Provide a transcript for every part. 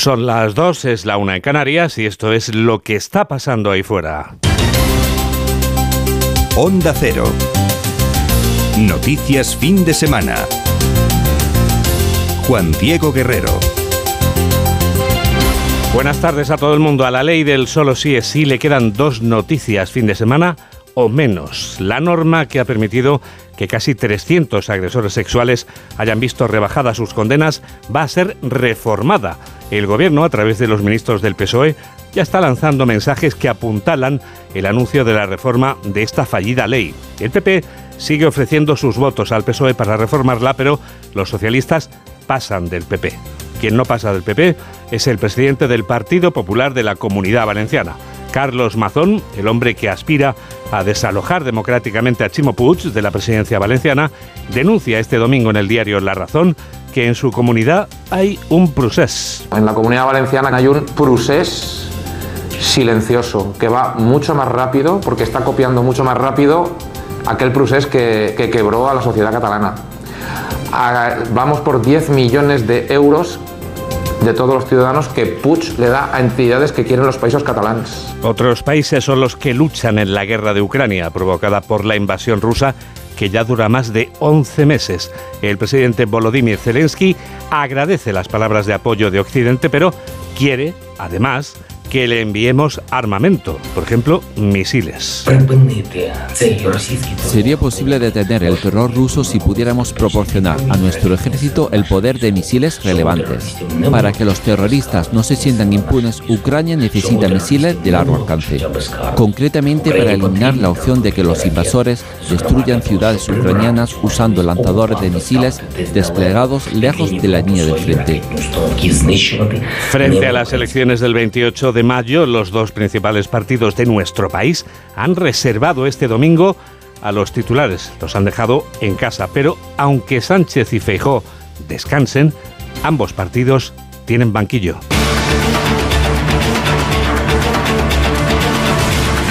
Son las dos, es la una en Canarias y esto es lo que está pasando ahí fuera. Onda Cero. Noticias fin de semana. Juan Diego Guerrero. Buenas tardes a todo el mundo. A la ley del solo sí es sí le quedan dos noticias fin de semana o menos. La norma que ha permitido que casi 300 agresores sexuales hayan visto rebajadas sus condenas va a ser reformada. El gobierno, a través de los ministros del PSOE, ya está lanzando mensajes que apuntalan el anuncio de la reforma de esta fallida ley. El PP sigue ofreciendo sus votos al PSOE para reformarla, pero los socialistas pasan del PP. Quien no pasa del PP es el presidente del Partido Popular de la Comunidad Valenciana. Carlos Mazón, el hombre que aspira a desalojar democráticamente a Chimo Puig de la presidencia valenciana, denuncia este domingo en el diario La Razón que en su comunidad hay un procés. En la comunidad valenciana hay un procés silencioso que va mucho más rápido porque está copiando mucho más rápido aquel procés que, que quebró a la sociedad catalana. Vamos por 10 millones de euros de todos los ciudadanos que Puig le da a entidades que quieren los países catalanes. Otros países son los que luchan en la guerra de Ucrania provocada por la invasión rusa que ya dura más de 11 meses. El presidente Volodymyr Zelensky agradece las palabras de apoyo de Occidente, pero quiere, además, que le enviemos armamento, por ejemplo, misiles. Sería posible detener el terror ruso si pudiéramos proporcionar a nuestro ejército el poder de misiles relevantes. Para que los terroristas no se sientan impunes, Ucrania necesita misiles de largo alcance. Concretamente para eliminar la opción de que los invasores destruyan ciudades ucranianas usando lanzadores de misiles desplegados lejos de la línea del frente. Frente a las elecciones del 28 de mayo, los dos principales partidos de nuestro país han reservado este domingo a los titulares. Los han dejado en casa. Pero aunque Sánchez y Feijó descansen, ambos partidos tienen banquillo.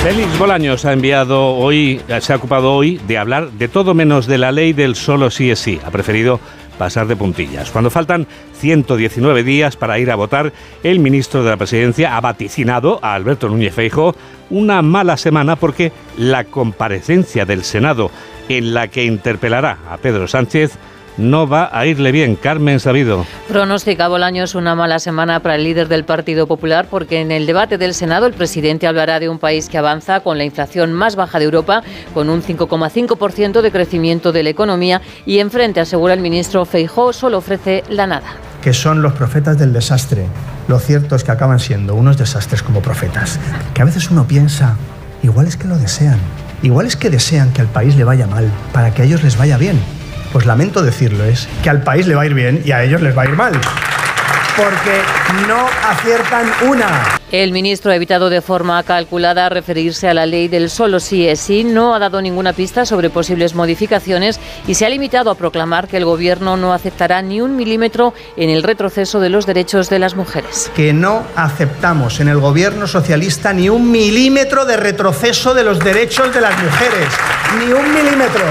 Félix Bolaños ha enviado hoy, se ha ocupado hoy de hablar de todo menos de la ley del solo sí es sí. Ha preferido pasar de puntillas. Cuando faltan 119 días para ir a votar, el ministro de la Presidencia ha vaticinado a Alberto Núñez Feijo una mala semana porque la comparecencia del Senado en la que interpelará a Pedro Sánchez no va a irle bien. Carmen Sabido. Pronostica Bolaños una mala semana para el líder del Partido Popular porque en el debate del Senado el presidente hablará de un país que avanza con la inflación más baja de Europa, con un 5,5% de crecimiento de la economía y enfrente, asegura el ministro Feijó, solo ofrece la nada. Que son los profetas del desastre. Lo cierto es que acaban siendo unos desastres como profetas. Que a veces uno piensa, igual es que lo desean. Igual es que desean que al país le vaya mal para que a ellos les vaya bien pues lamento decirlo, es que al país le va a ir bien y a ellos les va a ir mal. Porque no aciertan una. El ministro ha evitado de forma calculada referirse a la ley del solo sí es sí, no ha dado ninguna pista sobre posibles modificaciones y se ha limitado a proclamar que el gobierno no aceptará ni un milímetro en el retroceso de los derechos de las mujeres. Que no aceptamos en el gobierno socialista ni un milímetro de retroceso de los derechos de las mujeres. Ni un milímetro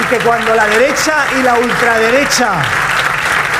y que cuando la derecha y la ultraderecha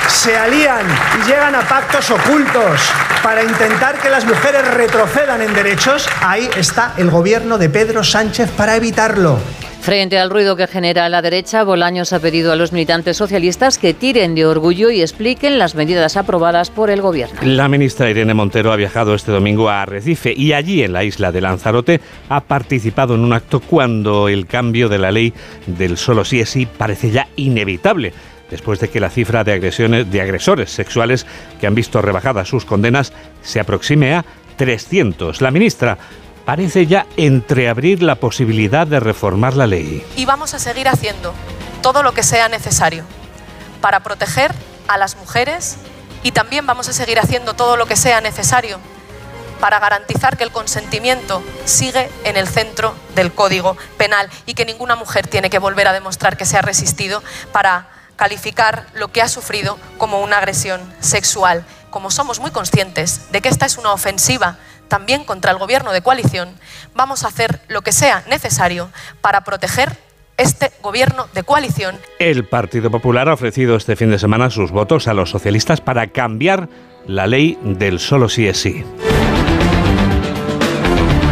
se alían y llegan a pactos ocultos para intentar que las mujeres retrocedan en derechos, ahí está el gobierno de Pedro Sánchez para evitarlo. Frente al ruido que genera la derecha, Bolaños ha pedido a los militantes socialistas que tiren de orgullo y expliquen las medidas aprobadas por el gobierno. La ministra Irene Montero ha viajado este domingo a Arrecife y allí en la isla de Lanzarote ha participado en un acto cuando el cambio de la ley del solo sí es sí parece ya inevitable después de que la cifra de agresiones de agresores sexuales que han visto rebajadas sus condenas se aproxime a 300. La ministra parece ya entreabrir la posibilidad de reformar la ley. Y vamos a seguir haciendo todo lo que sea necesario para proteger a las mujeres y también vamos a seguir haciendo todo lo que sea necesario para garantizar que el consentimiento sigue en el centro del Código Penal y que ninguna mujer tiene que volver a demostrar que se ha resistido para calificar lo que ha sufrido como una agresión sexual. Como somos muy conscientes de que esta es una ofensiva también contra el gobierno de coalición, vamos a hacer lo que sea necesario para proteger este gobierno de coalición. El Partido Popular ha ofrecido este fin de semana sus votos a los socialistas para cambiar la ley del solo sí es sí.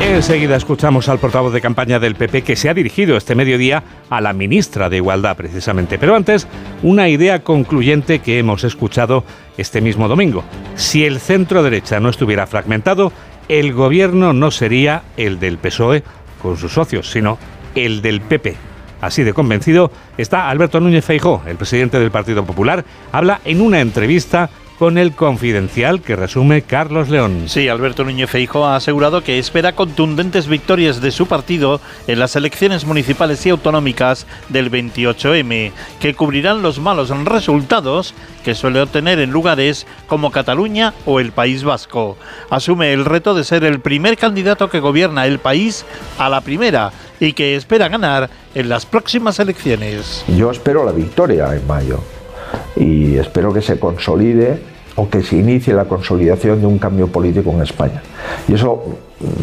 Enseguida escuchamos al portavoz de campaña del PP que se ha dirigido este mediodía a la ministra de Igualdad precisamente. Pero antes, una idea concluyente que hemos escuchado este mismo domingo. Si el centro derecha no estuviera fragmentado, el gobierno no sería el del PSOE con sus socios, sino el del PP. Así de convencido está Alberto Núñez Feijó, el presidente del Partido Popular, habla en una entrevista con el confidencial que resume Carlos León. Sí, Alberto Núñez Feijo ha asegurado que espera contundentes victorias de su partido en las elecciones municipales y autonómicas del 28M, que cubrirán los malos resultados que suele obtener en lugares como Cataluña o el País Vasco. Asume el reto de ser el primer candidato que gobierna el país a la primera y que espera ganar en las próximas elecciones. Yo espero la victoria en mayo y espero que se consolide o que se inicie la consolidación de un cambio político en España. Y eso,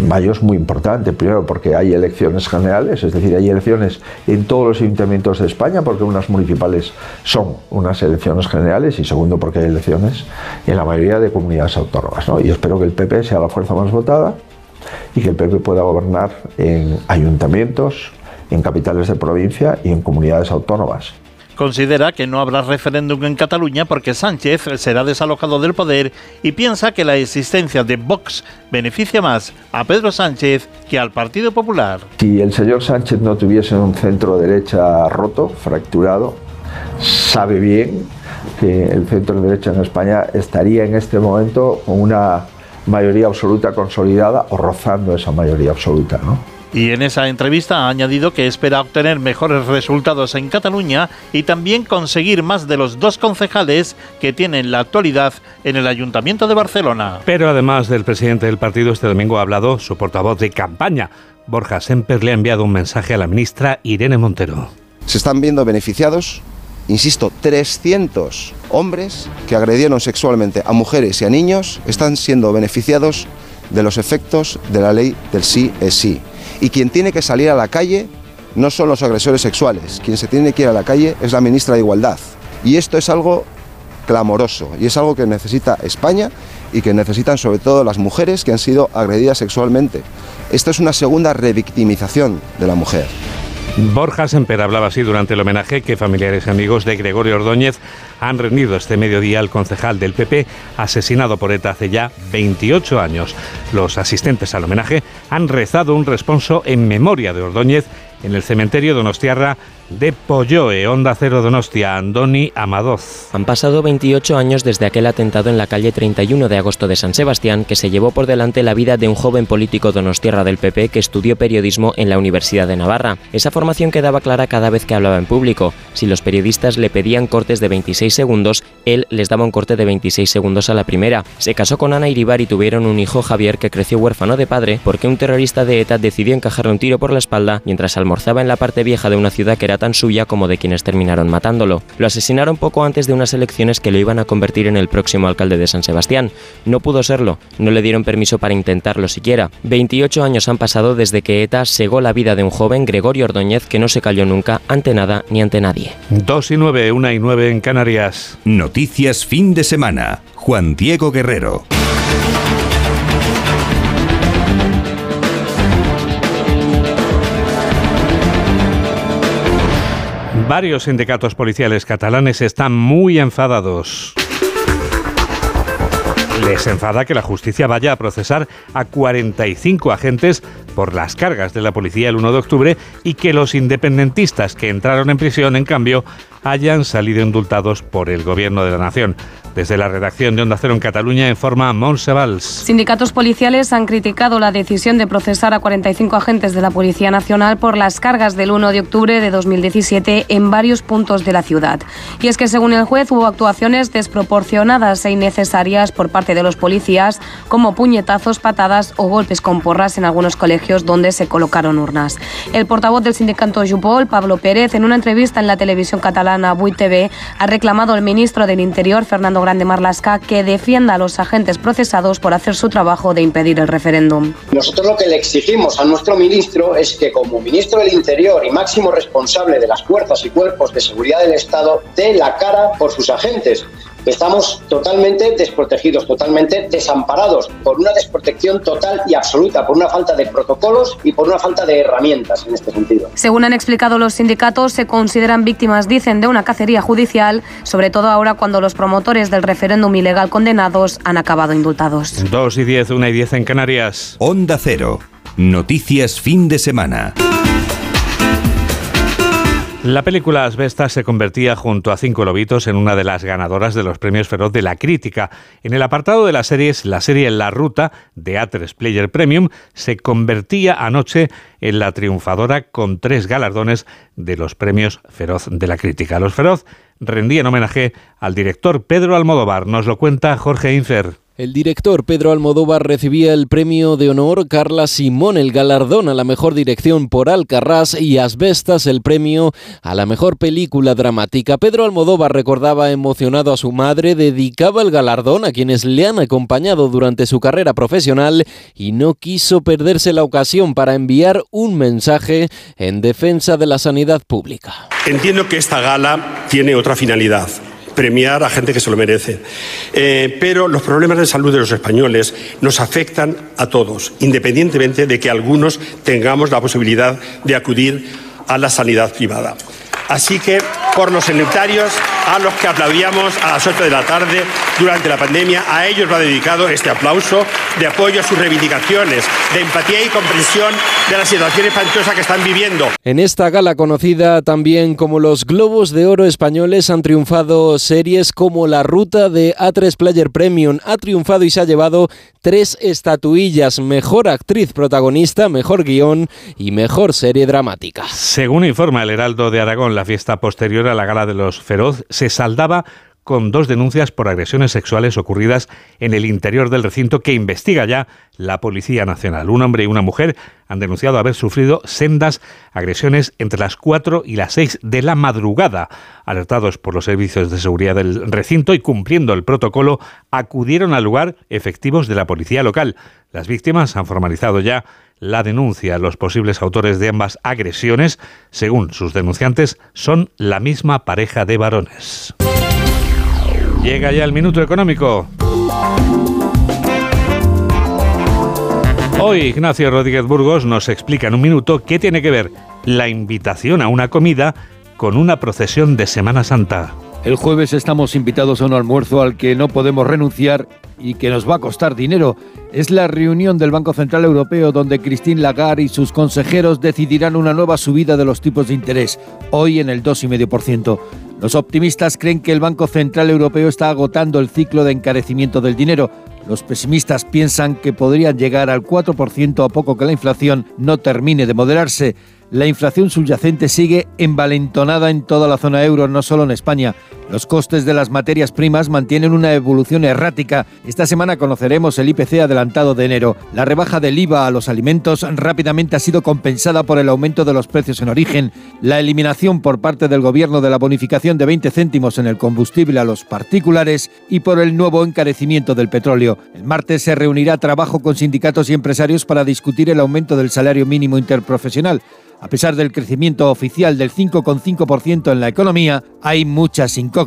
mayo es muy importante, primero porque hay elecciones generales, es decir, hay elecciones en todos los ayuntamientos de España, porque unas municipales son unas elecciones generales, y segundo porque hay elecciones en la mayoría de comunidades autónomas. Y espero que el PP sea la fuerza más votada y que el PP pueda gobernar en ayuntamientos, en capitales de provincia y en comunidades autónomas considera que no habrá referéndum en Cataluña porque Sánchez será desalojado del poder y piensa que la existencia de Vox beneficia más a Pedro Sánchez que al Partido Popular. Si el señor Sánchez no tuviese un centro derecha roto, fracturado, sabe bien que el centro derecha en España estaría en este momento con una mayoría absoluta consolidada o rozando esa mayoría absoluta, ¿no? Y en esa entrevista ha añadido que espera obtener mejores resultados en Cataluña y también conseguir más de los dos concejales que tiene en la actualidad en el Ayuntamiento de Barcelona. Pero además del presidente del partido, este domingo ha hablado su portavoz de campaña. Borja Semper le ha enviado un mensaje a la ministra Irene Montero. Se están viendo beneficiados, insisto, 300 hombres que agredieron sexualmente a mujeres y a niños, están siendo beneficiados de los efectos de la ley del sí es sí y quien tiene que salir a la calle no son los agresores sexuales, quien se tiene que ir a la calle es la ministra de Igualdad. Y esto es algo clamoroso y es algo que necesita España y que necesitan sobre todo las mujeres que han sido agredidas sexualmente. Esto es una segunda revictimización de la mujer. Borja Semper hablaba así durante el homenaje que familiares y amigos de Gregorio Ordóñez han rendido este mediodía al concejal del PP asesinado por ETA hace ya 28 años. Los asistentes al homenaje han rezado un responso en memoria de Ordóñez en el cementerio Donostiarra de Polloe, Onda Cero Donostia, Andoni Amadoz. Han pasado 28 años desde aquel atentado en la calle 31 de agosto de San Sebastián que se llevó por delante la vida de un joven político donostierra del PP que estudió periodismo en la Universidad de Navarra. Esa formación quedaba clara cada vez que hablaba en público. Si los periodistas le pedían cortes de 26 segundos, él les daba un corte de 26 segundos a la primera. Se casó con Ana Iribar y tuvieron un hijo Javier que creció huérfano de padre porque un terrorista de ETA decidió encajarle un tiro por la espalda mientras almorzaba en la parte vieja de una ciudad que era tan suya como de quienes terminaron matándolo. Lo asesinaron poco antes de unas elecciones que lo iban a convertir en el próximo alcalde de San Sebastián. No pudo serlo, no le dieron permiso para intentarlo siquiera. 28 años han pasado desde que ETA segó la vida de un joven, Gregorio Ordóñez, que no se cayó nunca ante nada ni ante nadie. 2 y 9, 1 y 9 en Canarias. Noticias fin de semana. Juan Diego Guerrero. Varios sindicatos policiales catalanes están muy enfadados. Les enfada que la justicia vaya a procesar a 45 agentes por las cargas de la policía el 1 de octubre y que los independentistas que entraron en prisión, en cambio, hayan salido indultados por el Gobierno de la Nación. Desde la redacción de Onda Cero en Cataluña informa Monsevals. Sindicatos policiales han criticado la decisión de procesar a 45 agentes de la Policía Nacional por las cargas del 1 de octubre de 2017 en varios puntos de la ciudad. Y es que según el juez hubo actuaciones desproporcionadas e innecesarias por parte de los policías, como puñetazos, patadas o golpes con porras en algunos colegios donde se colocaron urnas. El portavoz del sindicato Jupol, Pablo Pérez, en una entrevista en la televisión catalana Buit TV, ha reclamado al ministro del Interior, Fernando Grande Marlasca, que defienda a los agentes procesados por hacer su trabajo de impedir el referéndum. Nosotros lo que le exigimos a nuestro ministro es que como ministro del Interior y máximo responsable de las fuerzas y cuerpos de seguridad del Estado dé la cara por sus agentes Estamos totalmente desprotegidos, totalmente desamparados, por una desprotección total y absoluta, por una falta de protocolos y por una falta de herramientas en este sentido. Según han explicado los sindicatos, se consideran víctimas, dicen, de una cacería judicial, sobre todo ahora cuando los promotores del referéndum ilegal condenados han acabado indultados. 2 y 10, 1 y 10 en Canarias. Onda Cero. Noticias fin de semana. La película Asbestas se convertía junto a Cinco Lobitos en una de las ganadoras de los premios Feroz de la crítica. En el apartado de las series, la serie La Ruta de A3 Player Premium se convertía anoche en la triunfadora con tres galardones de los premios Feroz de la crítica. Los Feroz rendían homenaje al director Pedro Almodóvar. Nos lo cuenta Jorge Infer. El director Pedro Almodóvar recibía el premio de honor Carla Simón, el galardón a la mejor dirección por Alcarrás y Asbestas el premio a la mejor película dramática. Pedro Almodóvar recordaba emocionado a su madre, dedicaba el galardón a quienes le han acompañado durante su carrera profesional y no quiso perderse la ocasión para enviar un mensaje en defensa de la sanidad pública. Entiendo que esta gala tiene otra finalidad premiar a gente que se lo merece. Eh, pero los problemas de salud de los españoles nos afectan a todos, independientemente de que algunos tengamos la posibilidad de acudir a la sanidad privada. Así que, por los sanitarios, a los que aplaudíamos a las 8 de la tarde durante la pandemia, a ellos va dedicado este aplauso de apoyo a sus reivindicaciones, de empatía y comprensión de la situación espantosa que están viviendo. En esta gala conocida también como los Globos de Oro españoles han triunfado series como La Ruta de A3 Player Premium. Ha triunfado y se ha llevado tres estatuillas, mejor actriz protagonista, mejor guion y mejor serie dramática. Según informa el Heraldo de Aragón, la fiesta posterior a la gala de los Feroz se saldaba con dos denuncias por agresiones sexuales ocurridas en el interior del recinto que investiga ya la Policía Nacional. Un hombre y una mujer han denunciado haber sufrido sendas agresiones entre las 4 y las 6 de la madrugada. Alertados por los servicios de seguridad del recinto y cumpliendo el protocolo, acudieron al lugar efectivos de la policía local. Las víctimas han formalizado ya la denuncia. Los posibles autores de ambas agresiones, según sus denunciantes, son la misma pareja de varones. Llega ya el minuto económico. Hoy Ignacio Rodríguez Burgos nos explica en un minuto qué tiene que ver la invitación a una comida con una procesión de Semana Santa. El jueves estamos invitados a un almuerzo al que no podemos renunciar y que nos va a costar dinero. Es la reunión del Banco Central Europeo donde Christine Lagarde y sus consejeros decidirán una nueva subida de los tipos de interés, hoy en el 2,5%. Los optimistas creen que el Banco Central Europeo está agotando el ciclo de encarecimiento del dinero. Los pesimistas piensan que podrían llegar al 4% a poco que la inflación no termine de moderarse. La inflación subyacente sigue envalentonada en toda la zona euro, no solo en España. Los costes de las materias primas mantienen una evolución errática. Esta semana conoceremos el IPC adelantado de enero. La rebaja del IVA a los alimentos rápidamente ha sido compensada por el aumento de los precios en origen, la eliminación por parte del gobierno de la bonificación de 20 céntimos en el combustible a los particulares y por el nuevo encarecimiento del petróleo. El martes se reunirá trabajo con sindicatos y empresarios para discutir el aumento del salario mínimo interprofesional. A pesar del crecimiento oficial del 5,5% en la economía, hay muchas incógnitas,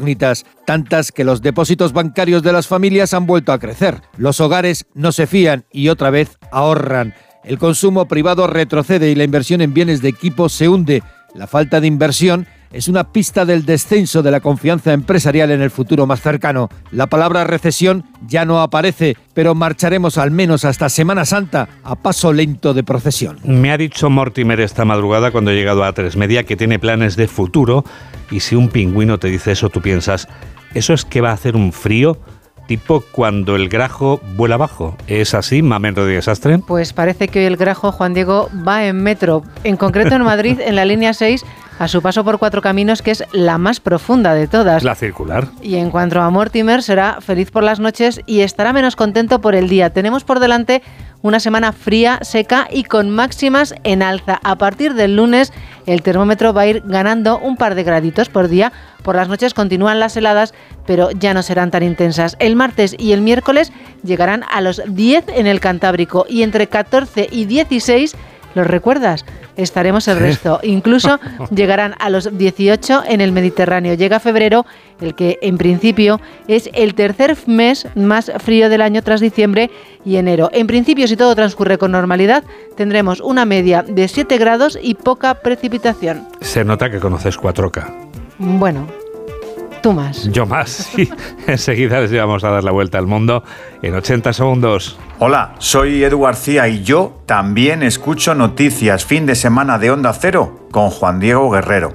tantas que los depósitos bancarios de las familias han vuelto a crecer. Los hogares no se fían y otra vez ahorran. El consumo privado retrocede y la inversión en bienes de equipo se hunde. La falta de inversión es una pista del descenso de la confianza empresarial en el futuro más cercano. La palabra recesión ya no aparece, pero marcharemos al menos hasta Semana Santa a paso lento de procesión. Me ha dicho Mortimer esta madrugada cuando he llegado a Tres Media que tiene planes de futuro y si un pingüino te dice eso tú piensas, ¿eso es que va a hacer un frío? Tipo cuando el grajo vuela abajo. ¿Es así, Mamen Rodríguez Astre? Pues parece que hoy el grajo, Juan Diego, va en metro, en concreto en Madrid, en la línea 6, a su paso por Cuatro Caminos, que es la más profunda de todas. La circular. Y en cuanto a Mortimer, será feliz por las noches y estará menos contento por el día. Tenemos por delante una semana fría, seca y con máximas en alza. A partir del lunes el termómetro va a ir ganando un par de graditos por día. Por las noches continúan las heladas, pero ya no serán tan intensas. El martes y el miércoles llegarán a los 10 en el Cantábrico y entre 14 y 16 ¿Los recuerdas? Estaremos el resto. Incluso llegarán a los 18 en el Mediterráneo. Llega febrero, el que en principio es el tercer mes más frío del año tras diciembre y enero. En principio, si todo transcurre con normalidad, tendremos una media de 7 grados y poca precipitación. Se nota que conoces 4K. Bueno, tú más. Yo más. Enseguida les llevamos a dar la vuelta al mundo en 80 segundos. Hola, soy Edu García y yo también escucho noticias fin de semana de Onda Cero con Juan Diego Guerrero.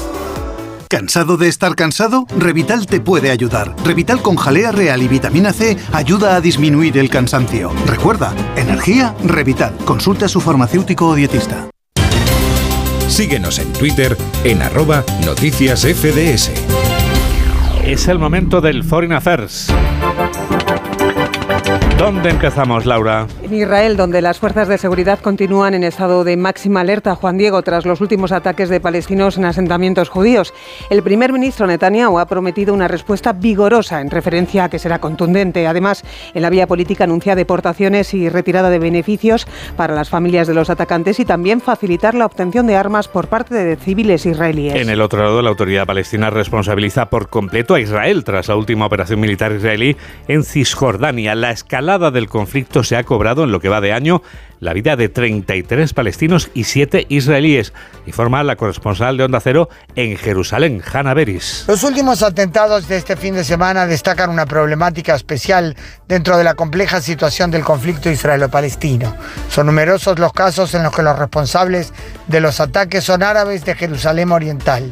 ¿Cansado de estar cansado? Revital te puede ayudar. Revital con jalea real y vitamina C ayuda a disminuir el cansancio. Recuerda, energía, Revital. Consulta a su farmacéutico o dietista. Síguenos en Twitter en arroba noticias FDS. Es el momento del Foreign Affairs. ¿Dónde empezamos, Laura? En Israel, donde las fuerzas de seguridad continúan en estado de máxima alerta, Juan Diego, tras los últimos ataques de palestinos en asentamientos judíos. El primer ministro Netanyahu ha prometido una respuesta vigorosa en referencia a que será contundente. Además, en la vía política anuncia deportaciones y retirada de beneficios para las familias de los atacantes y también facilitar la obtención de armas por parte de civiles israelíes. En el otro lado, la autoridad palestina responsabiliza por completo a Israel tras la última operación militar israelí en Cisjordania. La escalada del conflicto se ha cobrado en lo que va de año la vida de 33 palestinos y 7 israelíes, informa la corresponsal de Onda Cero en Jerusalén, Hanna Beris. Los últimos atentados de este fin de semana destacan una problemática especial dentro de la compleja situación del conflicto israelo-palestino. Son numerosos los casos en los que los responsables de los ataques son árabes de Jerusalén Oriental.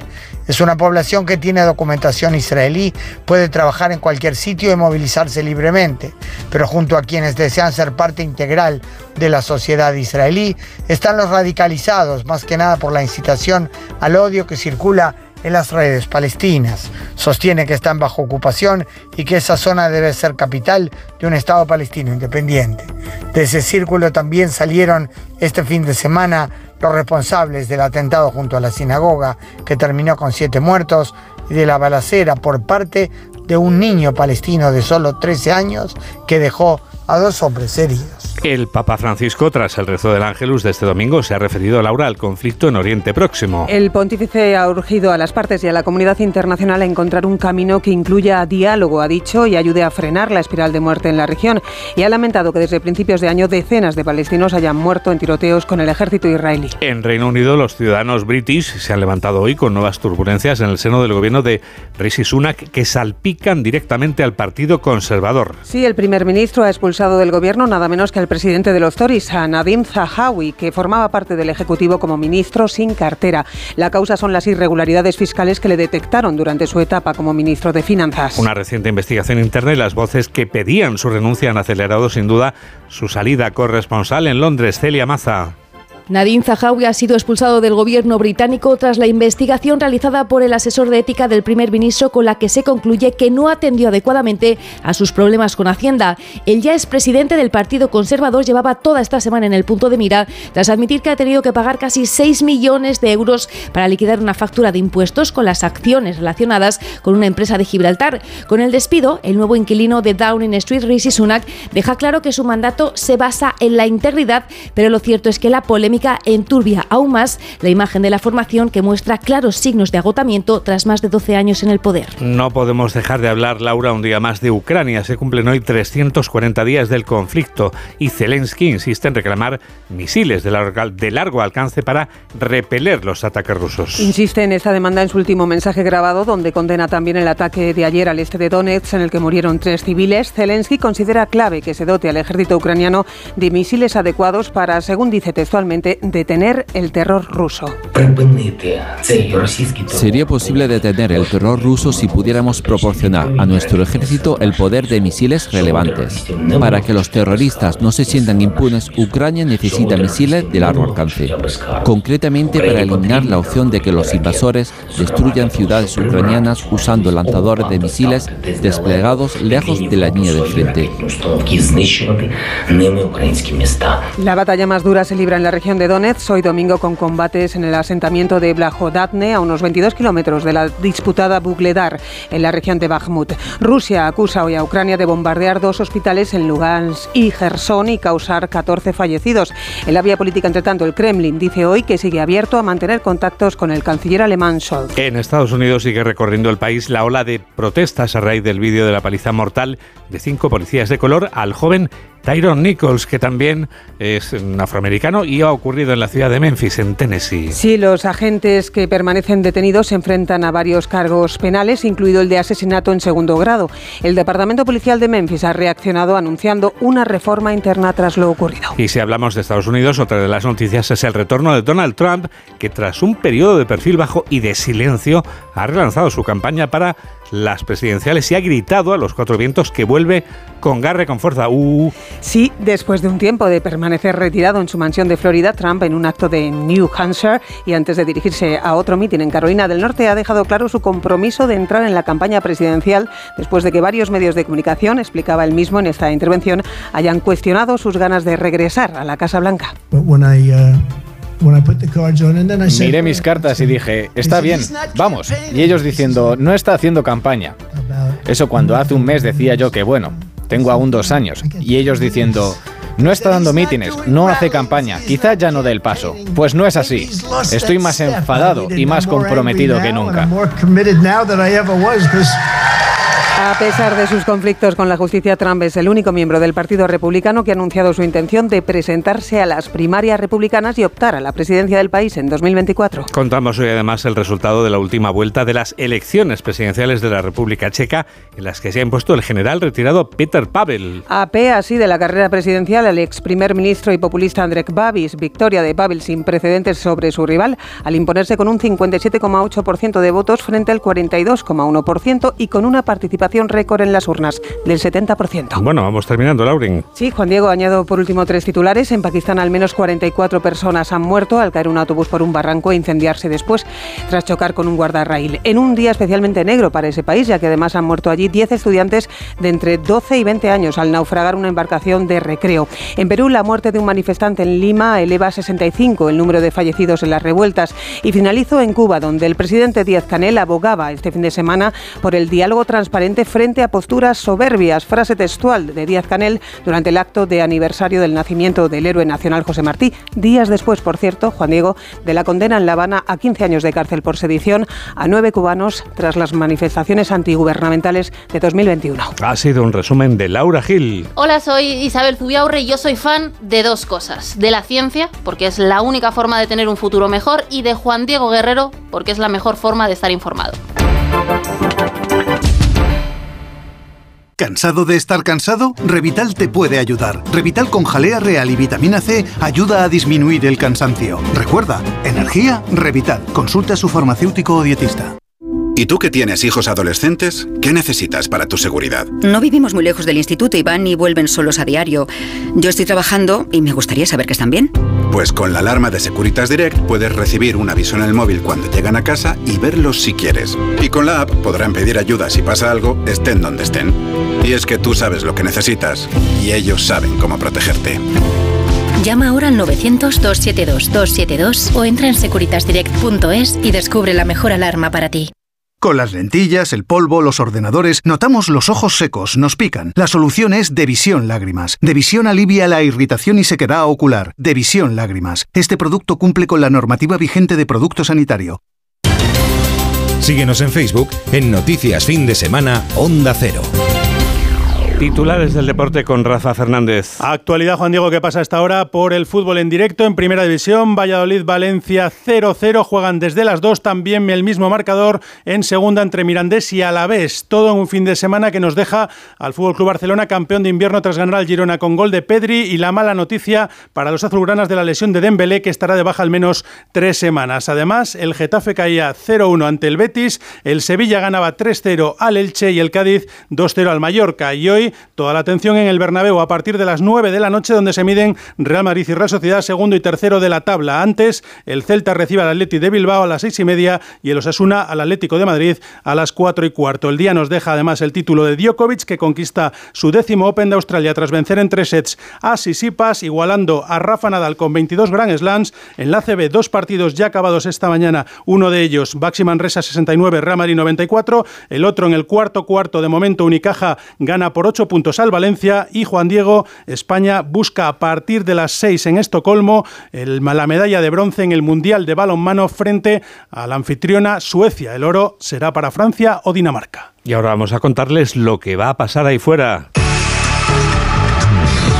Es una población que tiene documentación israelí, puede trabajar en cualquier sitio y movilizarse libremente, pero junto a quienes desean ser parte integral de la sociedad israelí están los radicalizados, más que nada por la incitación al odio que circula en las redes palestinas. Sostiene que están bajo ocupación y que esa zona debe ser capital de un Estado palestino independiente. De ese círculo también salieron este fin de semana los responsables del atentado junto a la sinagoga que terminó con siete muertos y de la balacera por parte de un niño palestino de solo 13 años que dejó a dos hombres heridos. El Papa Francisco, tras el rezo del Ángelus de este domingo, se ha referido, Laura, al conflicto en Oriente Próximo. El pontífice ha urgido a las partes y a la comunidad internacional a encontrar un camino que incluya diálogo, ha dicho, y ayude a frenar la espiral de muerte en la región. Y ha lamentado que desde principios de año decenas de palestinos hayan muerto en tiroteos con el ejército israelí. En Reino Unido, los ciudadanos british se han levantado hoy con nuevas turbulencias en el seno del gobierno de Rishi Sunak que salpican directamente al Partido Conservador. Sí, el primer ministro ha expulsado del gobierno nada menos que al presidente de los Tories, a Nadim Zahawi, que formaba parte del Ejecutivo como ministro sin cartera. La causa son las irregularidades fiscales que le detectaron durante su etapa como ministro de Finanzas. Una reciente investigación interna y las voces que pedían su renuncia han acelerado sin duda su salida corresponsal en Londres, Celia Maza. Nadine Zahawi ha sido expulsado del gobierno británico tras la investigación realizada por el asesor de ética del primer ministro con la que se concluye que no atendió adecuadamente a sus problemas con Hacienda. El ya expresidente del Partido Conservador llevaba toda esta semana en el punto de mira tras admitir que ha tenido que pagar casi 6 millones de euros para liquidar una factura de impuestos con las acciones relacionadas con una empresa de Gibraltar. Con el despido, el nuevo inquilino de Downing Street, Rishi Sunak, deja claro que su mandato se basa en la integridad, pero lo cierto es que la polémica enturbia aún más la imagen de la formación que muestra claros signos de agotamiento tras más de 12 años en el poder. No podemos dejar de hablar, Laura, un día más de Ucrania. Se cumplen hoy 340 días del conflicto y Zelensky insiste en reclamar misiles de largo, de largo alcance para repeler los ataques rusos. Insiste en esta demanda en su último mensaje grabado, donde condena también el ataque de ayer al este de Donetsk, en el que murieron tres civiles. Zelensky considera clave que se dote al ejército ucraniano de misiles adecuados para, según dice textualmente, detener el terror ruso. Sería posible detener el terror ruso si pudiéramos proporcionar a nuestro ejército el poder de misiles relevantes. Para que los terroristas no se sientan impunes, Ucrania necesita misiles de largo alcance. Concretamente para eliminar la opción de que los invasores destruyan ciudades ucranianas usando lanzadores de misiles desplegados lejos de la línea del frente. La batalla más dura se libra en la región de Donetsk hoy domingo con combates en el asentamiento de Blajodatne a unos 22 kilómetros de la disputada Bugledar en la región de Bakhmut. Rusia acusa hoy a Ucrania de bombardear dos hospitales en Lugansk y Gerson y causar 14 fallecidos. En la vía política, entre tanto, el Kremlin dice hoy que sigue abierto a mantener contactos con el canciller alemán Scholz. En Estados Unidos sigue recorriendo el país la ola de protestas a raíz del vídeo de la paliza mortal de cinco policías de color al joven Tyron Nichols, que también es un afroamericano y ha ocurrido en la ciudad de Memphis, en Tennessee. Sí, los agentes que permanecen detenidos se enfrentan a varios cargos penales, incluido el de asesinato en segundo grado. El Departamento Policial de Memphis ha reaccionado anunciando una reforma interna tras lo ocurrido. Y si hablamos de Estados Unidos, otra de las noticias es el retorno de Donald Trump, que tras un periodo de perfil bajo y de silencio ha relanzado su campaña para las presidenciales y ha gritado a los cuatro vientos que vuelve con garre, con fuerza. Uh. Sí, después de un tiempo de permanecer retirado en su mansión de Florida, Trump en un acto de New Hampshire y antes de dirigirse a otro mitin en Carolina del Norte ha dejado claro su compromiso de entrar en la campaña presidencial después de que varios medios de comunicación, explicaba él mismo en esta intervención, hayan cuestionado sus ganas de regresar a la Casa Blanca. Miré mis cartas y dije, está bien, vamos. Y ellos diciendo, no está haciendo campaña. Eso cuando hace un mes decía yo que bueno, tengo aún dos años. Y ellos diciendo, no está dando mítines, no hace campaña, quizá ya no dé el paso. Pues no es así. Estoy más enfadado y más comprometido que nunca. A pesar de sus conflictos con la justicia, Trump es el único miembro del Partido Republicano que ha anunciado su intención de presentarse a las primarias republicanas y optar a la presidencia del país en 2024. Contamos hoy además el resultado de la última vuelta de las elecciones presidenciales de la República Checa, en las que se ha impuesto el general retirado Peter Pavel. A P así de la carrera presidencial al ex primer ministro y populista Andrej Babis, victoria de Pavel sin precedentes sobre su rival, al imponerse con un 57,8% de votos frente al 42,1% y con una participación récord en las urnas del 70%. Bueno, vamos terminando, Lauren. Sí, Juan Diego, añado por último tres titulares. En Pakistán al menos 44 personas han muerto al caer un autobús por un barranco e incendiarse después tras chocar con un guardarraíl. En un día especialmente negro para ese país, ya que además han muerto allí 10 estudiantes de entre 12 y 20 años al naufragar una embarcación de recreo. En Perú, la muerte de un manifestante en Lima eleva a 65 el número de fallecidos en las revueltas. Y finalizo en Cuba, donde el presidente Díaz Canel abogaba este fin de semana por el diálogo transparente frente a posturas soberbias, frase textual de Díaz Canel durante el acto de aniversario del nacimiento del héroe nacional José Martí, días después, por cierto, Juan Diego, de la condena en La Habana a 15 años de cárcel por sedición a nueve cubanos tras las manifestaciones antigubernamentales de 2021. Ha sido un resumen de Laura Gil. Hola, soy Isabel Zubiaurre y yo soy fan de dos cosas, de la ciencia, porque es la única forma de tener un futuro mejor, y de Juan Diego Guerrero, porque es la mejor forma de estar informado. ¿Cansado de estar cansado? Revital te puede ayudar. Revital con jalea real y vitamina C ayuda a disminuir el cansancio. Recuerda, energía, Revital. Consulta a su farmacéutico o dietista. ¿Y tú que tienes hijos adolescentes? ¿Qué necesitas para tu seguridad? No vivimos muy lejos del instituto y van y vuelven solos a diario. Yo estoy trabajando y me gustaría saber que están bien. Pues con la alarma de Securitas Direct puedes recibir un aviso en el móvil cuando llegan a casa y verlos si quieres. Y con la app podrán pedir ayuda si pasa algo, estén donde estén. Y es que tú sabes lo que necesitas y ellos saben cómo protegerte. Llama ahora al 900-272-272 o entra en securitasdirect.es y descubre la mejor alarma para ti. Con las lentillas, el polvo, los ordenadores, notamos los ojos secos, nos pican. La solución es Devisión Lágrimas. Devisión alivia la irritación y sequedad ocular. Devisión Lágrimas. Este producto cumple con la normativa vigente de producto sanitario. Síguenos en Facebook en Noticias Fin de Semana Onda Cero. Titulares del deporte con Rafa Fernández. Actualidad, Juan Diego, ¿qué pasa hasta ahora por el fútbol en directo en Primera División? Valladolid-Valencia 0-0. Juegan desde las dos también el mismo marcador en segunda entre Mirandés y Alavés. Todo en un fin de semana que nos deja al Fútbol Club Barcelona campeón de invierno tras ganar al Girona con gol de Pedri y la mala noticia para los azulgranas de la lesión de Dembélé que estará de baja al menos tres semanas. Además, el Getafe caía 0-1 ante el Betis, el Sevilla ganaba 3-0 al Elche y el Cádiz 2-0 al Mallorca. Y hoy toda la atención en el Bernabéu a partir de las 9 de la noche donde se miden Real Madrid y Real Sociedad segundo y tercero de la tabla. Antes el Celta recibe al Atleti de Bilbao a las seis y media y el Osasuna al Atlético de Madrid a las cuatro y cuarto. El día nos deja además el título de Djokovic que conquista su décimo Open de Australia tras vencer en tres sets a Sisipas igualando a Rafa Nadal con 22 Grand Slams. En la CB dos partidos ya acabados esta mañana, uno de ellos Baxi Manresa 69, Real Madrid 94, el otro en el cuarto cuarto de momento Unicaja gana por 8 puntos al Valencia y Juan Diego, España busca a partir de las 6 en Estocolmo el, la medalla de bronce en el Mundial de Balonmano frente a la anfitriona Suecia. El oro será para Francia o Dinamarca. Y ahora vamos a contarles lo que va a pasar ahí fuera.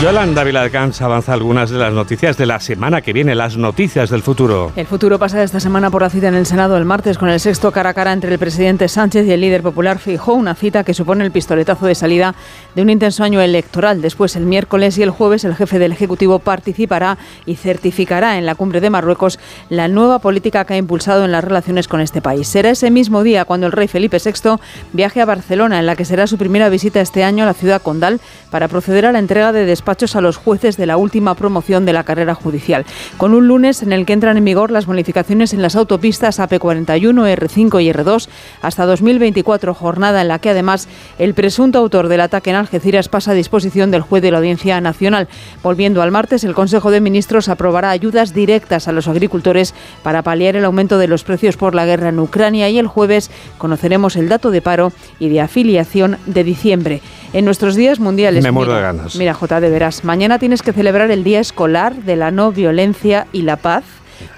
Yolanda Viladcans avanza algunas de las noticias de la semana que viene, las noticias del futuro. El futuro pasa esta semana por la cita en el Senado el martes con el sexto cara a cara entre el presidente Sánchez y el líder popular Fijó, una cita que supone el pistoletazo de salida de un intenso año electoral. Después, el miércoles y el jueves, el jefe del Ejecutivo participará y certificará en la cumbre de Marruecos la nueva política que ha impulsado en las relaciones con este país. Será ese mismo día cuando el rey Felipe VI viaje a Barcelona, en la que será su primera visita este año a la ciudad condal, para proceder a la entrega de despachos a los jueces de la última promoción de la carrera judicial, con un lunes en el que entran en vigor las bonificaciones en las autopistas AP41, R5 y R2 hasta 2024, jornada en la que además el presunto autor del ataque en Algeciras pasa a disposición del juez de la Audiencia Nacional. Volviendo al martes, el Consejo de Ministros aprobará ayudas directas a los agricultores para paliar el aumento de los precios por la guerra en Ucrania y el jueves conoceremos el dato de paro y de afiliación de diciembre. En nuestros días mundiales. Me muero mira, de ganas. Mira, J, de veras. Mañana tienes que celebrar el Día Escolar de la No Violencia y la Paz,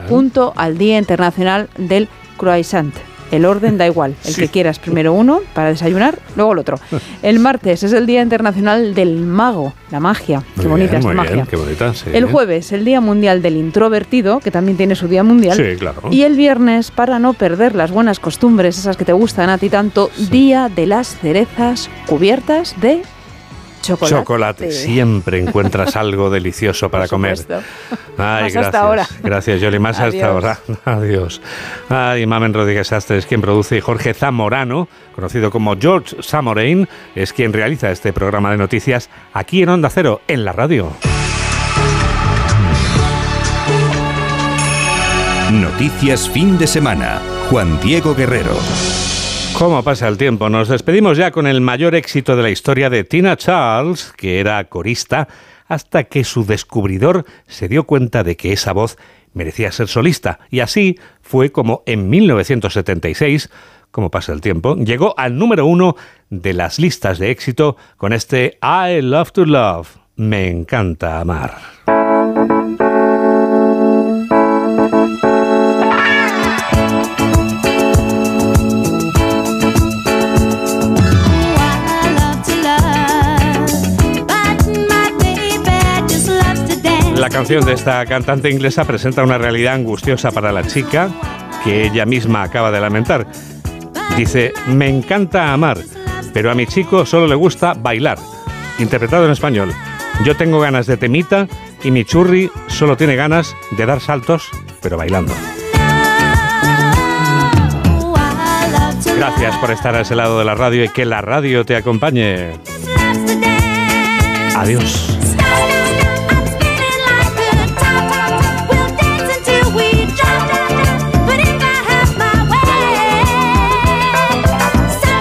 junto al Día Internacional del Croissant. El orden da igual, el Sí. que quieras. Primero uno para desayunar, luego el otro. El martes es el Día Internacional del Mago, la magia. Qué bonita esta magia. bien, qué bonita, sí. El jueves, el Día Mundial del Introvertido, que también tiene su Día Mundial. Sí, claro. Y el viernes, para no perder las buenas costumbres, esas que te gustan a ti tanto, Día de las Cerezas cubiertas de chocolate. Chocolate. Siempre encuentras algo delicioso para comer. Ay, Más gracias. hasta ahora. Gracias, Yoli. Más hasta ahora. Adiós. Ay, Mamen Rodríguez Astre es quien produce y Jorge Zamorano, conocido como George Zamorain, es quien realiza este programa de noticias aquí en Onda Cero, en la radio. Noticias fin de semana. Juan Diego Guerrero. ¿Cómo pasa el tiempo? Nos despedimos ya con el mayor éxito de la historia de Tina Charles, que era corista, hasta que su descubridor se dio cuenta de que esa voz merecía ser solista. Y así fue como en 1976, como pasa el tiempo, llegó al número uno de las listas de éxito con este I Love to Love. Me encanta amar. Canción de esta cantante inglesa presenta una realidad angustiosa para la chica que ella misma acaba de lamentar. Dice, me encanta amar, pero a mi chico solo le gusta bailar. Interpretado en español, yo tengo ganas de temita y mi churri solo tiene ganas de dar saltos, pero bailando. Gracias por estar a ese lado de la radio y que la radio te acompañe. Adiós.